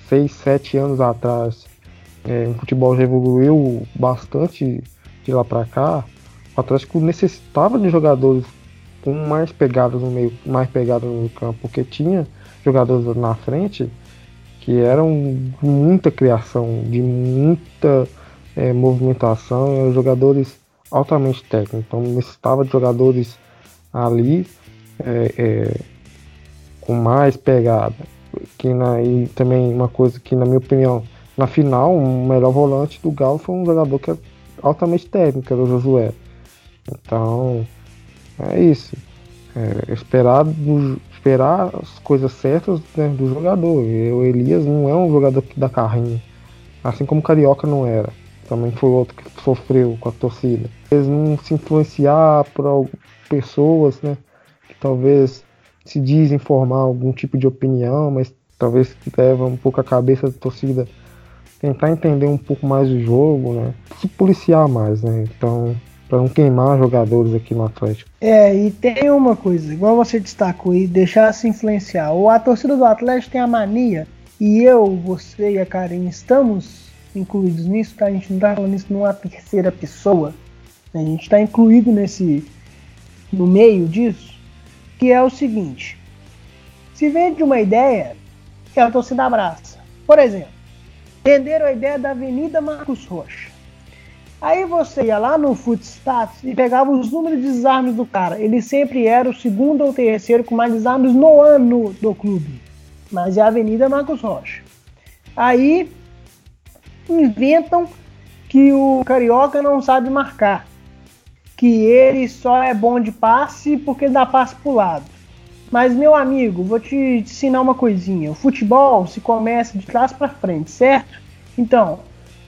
6, 7 anos atrás é, o futebol já evoluiu bastante de lá para cá. O Atlético necessitava de jogadores com mais pegadas no meio, mais pegadas no campo, porque tinha jogadores na frente que eram muita criação, de muita é, movimentação, jogadores altamente técnicos. Então necessitava de jogadores ali é, é, com mais pegada. Que na, e também uma coisa que na minha opinião na final, o melhor volante do Galo foi um jogador que é altamente técnico, era o Josué. Então, é isso. É, esperar, do, esperar as coisas certas né, do jogador. O Elias não é um jogador que dá carrinho. Assim como o Carioca não era. Também foi outro que sofreu com a torcida. Eles não se influenciar por pessoas, né? Que talvez se desinformar algum tipo de opinião, mas talvez leva um pouco a cabeça da torcida tentar entender um pouco mais o jogo, né? Se policiar mais, né? Então, para não queimar jogadores aqui no Atlético. É, e tem uma coisa, igual você destacou aí, deixar se influenciar. O, a torcida do Atlético tem a mania, e eu, você e a Karen estamos incluídos nisso, tá? A gente não tá falando isso numa terceira pessoa. Né? A gente está incluído nesse. no meio disso, que é o seguinte. Se vende uma ideia, que a torcida abraça. Por exemplo, Entenderam a ideia da Avenida Marcos Rocha. Aí você ia lá no Footstats e pegava os números de desarmes do cara. Ele sempre era o segundo ou terceiro com mais desarmes no ano do clube. Mas é a Avenida Marcos Rocha. Aí inventam que o Carioca não sabe marcar. Que ele só é bom de passe porque dá passe pro lado. Mas, meu amigo, vou te ensinar uma coisinha. O futebol se começa de trás para frente, certo? Então,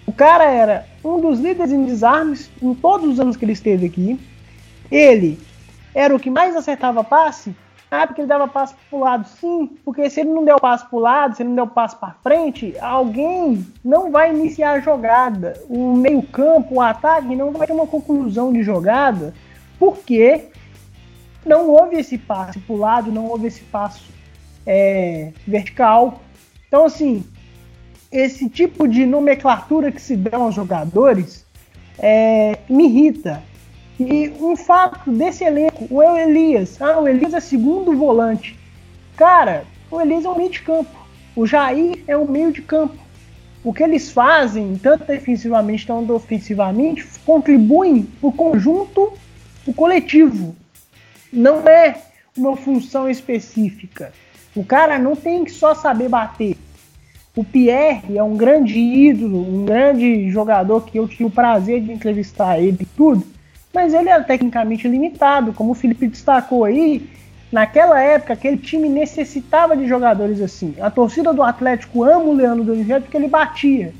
o cara era um dos líderes em desarmes em todos os anos que ele esteve aqui. Ele era o que mais acertava passe. Ah, porque ele dava passe pro lado. Sim, porque se ele não der o passe pro lado, se ele não der o passe para frente, alguém não vai iniciar a jogada. O meio-campo, o ataque, não vai ter uma conclusão de jogada, porque não houve esse passe para o lado, não houve esse passo é, vertical. Então, assim, esse tipo de nomenclatura que se dá aos jogadores é, me irrita. E um fato desse elenco, o Elias, ah, o Elias é segundo volante. Cara, o Elias é um meio de campo. O Jair é um meio de campo. O que eles fazem, tanto defensivamente quanto ofensivamente, contribuem para o conjunto, o coletivo não é uma função específica. O cara não tem que só saber bater. O Pierre é um grande ídolo, um grande jogador que eu tive o prazer de entrevistar ele e tudo, mas ele é tecnicamente limitado, como o Felipe destacou aí. Naquela época, aquele time necessitava de jogadores assim. A torcida do Atlético ama o Leandro Donizete porque ele batia.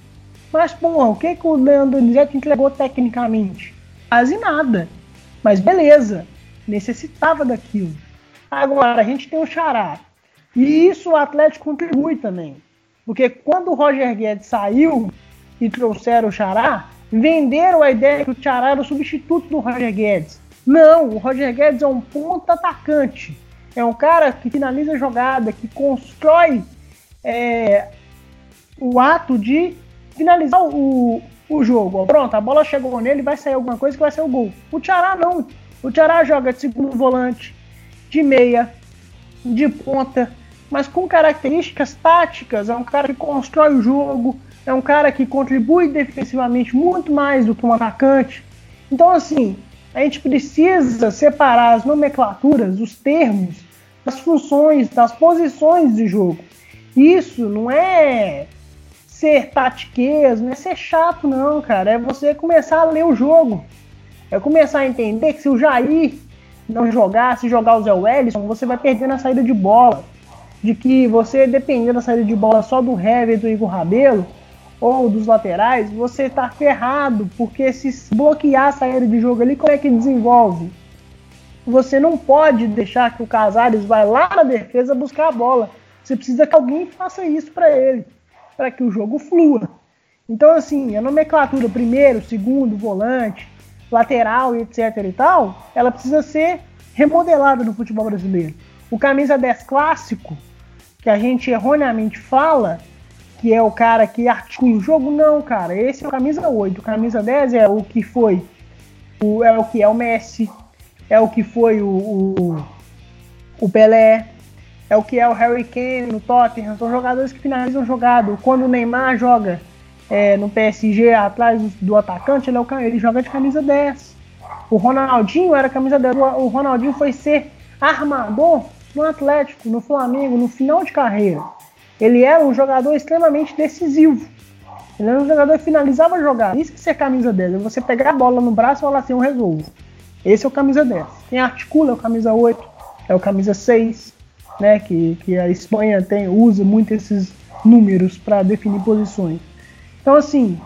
Mas, porra, o que, que o Leandro Donizete entregou tecnicamente? Quase nada. Mas beleza, necessitava daquilo. Agora, a gente tem o Xará. E isso o Atlético contribui também. Porque quando o Roger Guedes saiu e trouxeram o Xará, venderam a ideia que o Xará era o substituto do Roger Guedes. Não, o Roger Guedes é um ponta atacante. É um cara que finaliza a jogada, que constrói é, o ato de finalizar o, o jogo. Pronto, a bola chegou nele, vai sair alguma coisa que vai ser o gol. O Tiará não. O Tiará joga de segundo volante, de meia, de ponta, mas com características táticas. É um cara que constrói o jogo, é um cara que contribui defensivamente muito mais do que um atacante. Então, assim, a gente precisa separar as nomenclaturas, os termos, das funções, das posições de jogo. Isso não é ser tatiquez, não é ser chato, não, cara. É você começar a ler o jogo. É começar a entender que se o Jair não jogar, se jogar o Zé Wellison, você vai perder na saída de bola. De que você, dependendo da saída de bola só do Hever do Igor Rabelo, ou dos laterais, você tá ferrado, porque se bloquear a saída de jogo ali, como é que desenvolve? Você não pode deixar que o Casares vá lá na defesa buscar a bola. Você precisa que alguém faça isso para ele, para que o jogo flua. Então, assim, a nomenclatura primeiro, segundo, volante, lateral e etc e tal, ela precisa ser remodelada no futebol brasileiro. O camisa 10 clássico, que a gente erroneamente fala, que é o cara que articula o jogo. Não, cara, esse é o camisa 8. O camisa 10 é o que foi. O, é o que é o Messi. É o que foi o, o, o Pelé. É o que é o Harry Kane no Tottenham. São jogadores que finalizam jogado. Quando o Neymar joga é, no PSG atrás do atacante, ele, é o, ele joga de camisa 10. O Ronaldinho era camisa 10. O Ronaldinho foi ser armador no Atlético, no Flamengo, no final de carreira ele era um jogador extremamente decisivo. Ele era um jogador que finalizava a jogada. Isso que ser camisa 10. É você pegar a bola no braço e falar assim, eu resolvo. Esse é o camisa 10. Quem articula é o camisa 8, é o camisa 6, né? Que, que a Espanha tem, usa muito esses números para definir posições. Então, assim,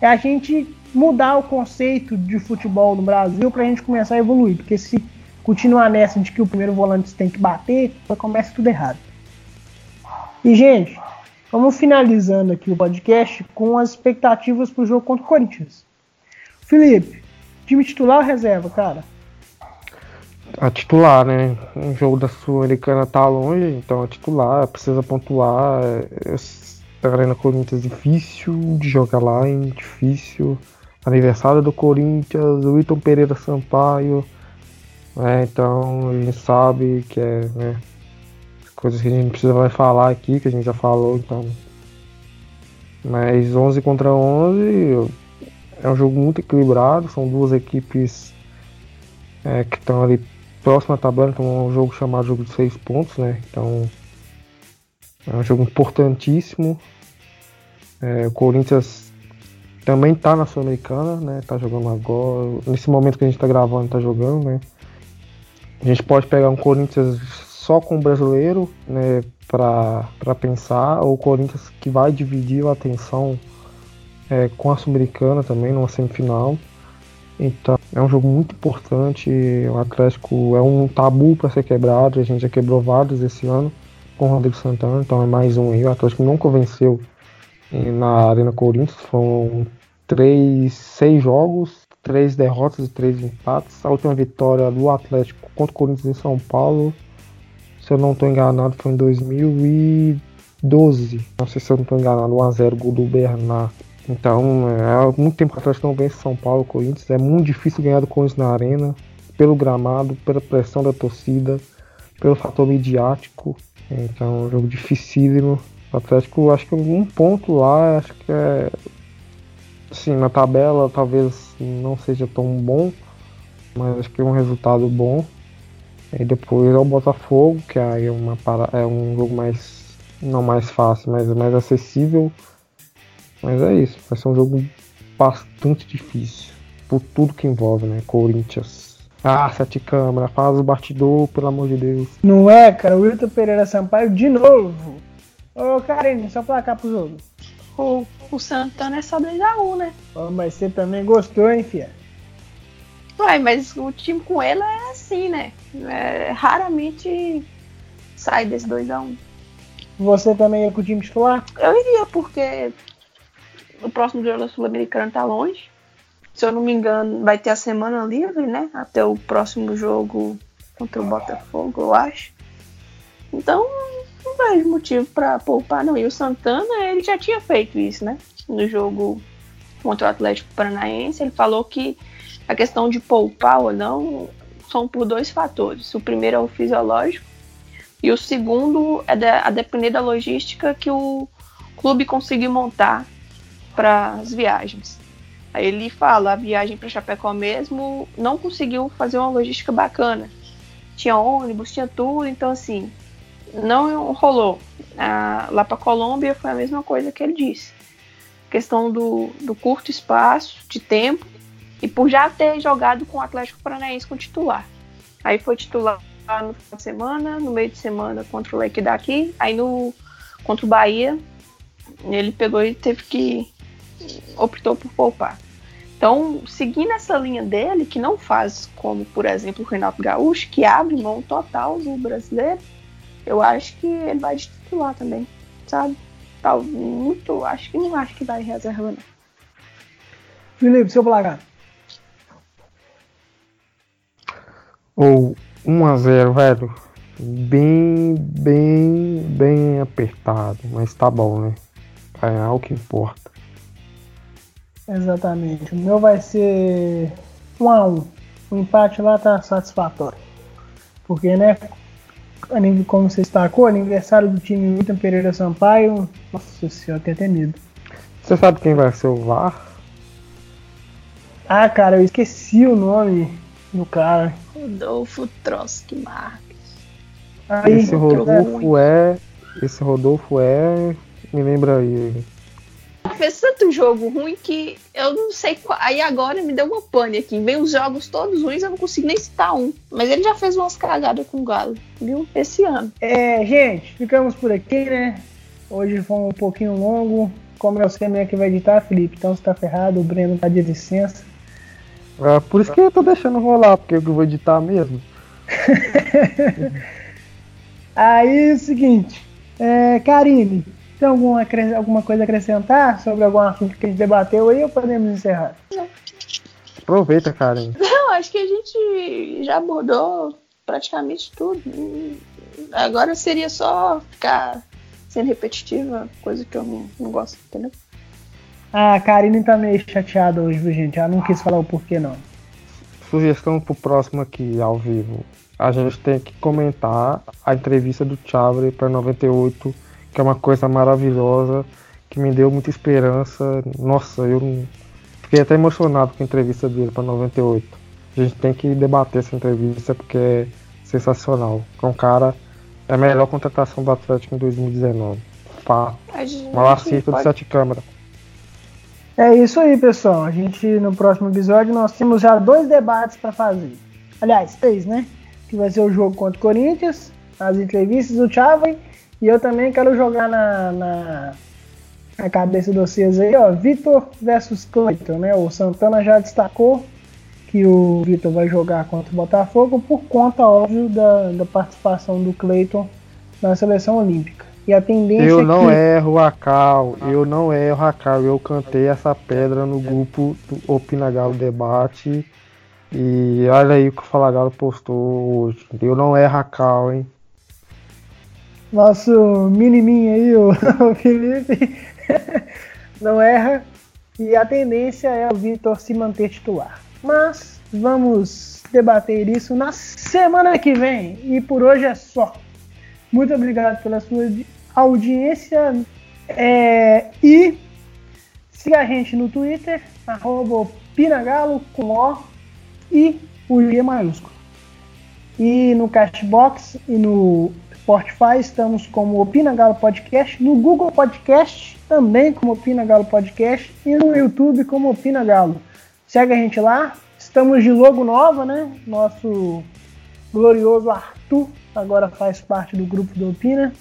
é a gente mudar o conceito de futebol no Brasil para a gente começar a evoluir. Porque se continuar nessa de que o primeiro volante tem que bater, começa tudo errado. E, gente, vamos finalizando aqui o podcast com as expectativas para o jogo contra o Corinthians. Felipe, time titular ou reserva, cara? A titular, né? O jogo da Sul-Americana tá longe, então a titular precisa pontuar. A Arena Corinthians é difícil de jogar lá, hein? Difícil. Aniversário do Corinthians, o Wilton Pereira Sampaio. Né? Então a gente sabe que é né? coisas que a gente não precisa mais falar aqui, que a gente já falou, então. Mas 11 contra 11 é um jogo muito equilibrado, são duas equipes é, que estão ali próxima à tabela, então é um jogo chamado jogo de 6 pontos, né? Então é um jogo importantíssimo. É, o Corinthians também está na Sul-Americana, né? Tá jogando agora. Nesse momento que a gente está gravando, está jogando, né? A gente pode pegar um Corinthians só com o brasileiro né, para pensar, ou o Corinthians que vai dividir a atenção é, com a Sul-Americana também numa semifinal. Então é um jogo muito importante. O Atlético é um tabu para ser quebrado. A gente já quebrou vários esse ano com o Rodrigo Santana, então é mais um aí. O Atlético nunca venceu na Arena Corinthians. Foram três, seis jogos, três derrotas e três empates. A última vitória do Atlético contra o Corinthians em São Paulo se eu não estou enganado, foi em 2012. Não sei se eu não estou enganado, 1x0 gol do Bernard. Então, é, há muito tempo que não vence São Paulo, Corinthians. É muito difícil ganhar do Corinthians na arena, pelo gramado, pela pressão da torcida, pelo fator midiático. Então, é um jogo dificílimo. O Atlético, acho que um ponto lá, acho que é. Assim, na tabela talvez não seja tão bom, mas acho que é um resultado bom. E depois é o Botafogo, que aí é, uma para... é um jogo mais. não mais fácil, mas mais acessível. Mas é isso, vai ser um jogo bastante difícil. Por tudo que envolve, né? Corinthians. Ah, sete câmeras, faz o batidor, pelo amor de Deus. Não é, cara? O Wilton Pereira Sampaio de novo. Ô, Karine, só placar pro jogo. O, o Santana é só 2x1, né? Ô, mas você também gostou, hein, fia? Uai, mas o time com ele é assim, né? É, raramente sai desse 2x1. Você também ia com o time titular? Eu iria, porque o próximo jogo da Sul-Americana tá longe. Se eu não me engano, vai ter a semana livre, né? Até o próximo jogo contra o Botafogo, eu acho. Então, vejo motivo pra poupar, não. E o Santana, ele já tinha feito isso, né? No jogo contra o Atlético Paranaense, ele falou que a questão de poupar ou não são por dois fatores. O primeiro é o fisiológico e o segundo é da, a depender da logística que o clube conseguir montar para as viagens. Aí ele fala, a viagem para Chapecó mesmo não conseguiu fazer uma logística bacana. Tinha ônibus, tinha tudo, então assim, não rolou. Ah, lá para Colômbia foi a mesma coisa que ele disse. Questão do, do curto espaço de tempo e por já ter jogado com o Atlético Paranaense com titular. Aí foi titular no final de semana, no meio de semana contra o Leque daqui, aí no contra o Bahia ele pegou e teve que optou por poupar. Então, seguindo essa linha dele, que não faz como, por exemplo, o Renato Gaúcho, que abre mão total do brasileiro, eu acho que ele vai de titular também, sabe? Tal, muito, acho que não acho que vai reserva, não. Felipe, seu placar. Ou 1x0, velho. Bem, bem, bem apertado. Mas tá bom, né? É o que importa. Exatamente. O meu vai ser 1x1. O empate lá tá satisfatório. Porque, né? Como você destacou, aniversário do time Wilton Pereira Sampaio. Nossa senhora, tem até medo. Você sabe quem vai ser o VAR? Ah, cara, eu esqueci o nome do cara. Rodolfo Trotsky Marques. Aí, esse Rodolfo é. Esse Rodolfo é. Me lembra aí. Fez tanto jogo ruim que eu não sei qual. Aí agora me deu uma pane aqui. Vem os jogos todos ruins, eu não consigo nem citar um. Mas ele já fez umas cagadas com o Galo, viu? Esse ano. É, gente, ficamos por aqui, né? Hoje foi um pouquinho longo. Como eu sei mesmo que vai editar, Felipe, então você tá ferrado, o Breno tá de licença. É, por isso que eu tô deixando rolar, porque eu vou editar mesmo. Aí é o seguinte, é, Karine, tem alguma, alguma coisa a acrescentar sobre algum assunto que a gente debateu aí ou podemos encerrar? Aproveita, Karine. Não, acho que a gente já abordou praticamente tudo. Agora seria só ficar sendo repetitiva, coisa que eu não, não gosto, entendeu? Ah, a Karine tá meio chateada hoje, viu, gente? Ela não quis falar o porquê, não. Sugestão pro próximo aqui, ao vivo. A gente tem que comentar a entrevista do Chavre para 98, que é uma coisa maravilhosa, que me deu muita esperança. Nossa, eu fiquei até emocionado com a entrevista dele para 98. A gente tem que debater essa entrevista porque é sensacional. É um cara, é a melhor contratação do Atlético em 2019. Fato. Maior acerto do Sete Câmara. É isso aí, pessoal. A gente no próximo episódio nós temos já dois debates para fazer. Aliás, três, né? Que vai ser o jogo contra o Corinthians, as entrevistas do Chave e eu também quero jogar na, na, na cabeça de vocês aí, ó, Vitor versus Cleiton, né? O Santana já destacou que o Vitor vai jogar contra o Botafogo por conta, óbvio, da, da participação do Cleiton na seleção olímpica. E a tendência Eu é não que... erro a cal, eu não erro a cal. Eu cantei essa pedra no grupo do Opinagalo Debate. E olha aí o que o Falagalo postou hoje. Eu não erro a cal, hein? Nosso miniminho aí, o, Felipe, não erra. E a tendência é o Vitor se manter titular. Mas vamos debater isso na semana que vem. E por hoje é só. Muito obrigado pela sua audiência. É, e siga a gente no Twitter, arroba Pinagalo com O e o G maiúsculo. E no Cashbox e no Spotify estamos como Opina Galo Podcast, no Google Podcast também como Opina Galo Podcast e no YouTube como Opina Galo. Segue a gente lá, estamos de logo nova, né? Nosso glorioso Arthur agora faz parte do grupo do Opina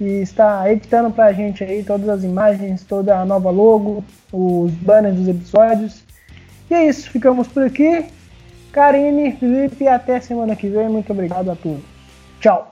e está editando pra gente aí todas as imagens, toda a nova logo, os banners dos episódios. E é isso, ficamos por aqui. Karine, Felipe, até semana que vem. Muito obrigado a todos. Tchau.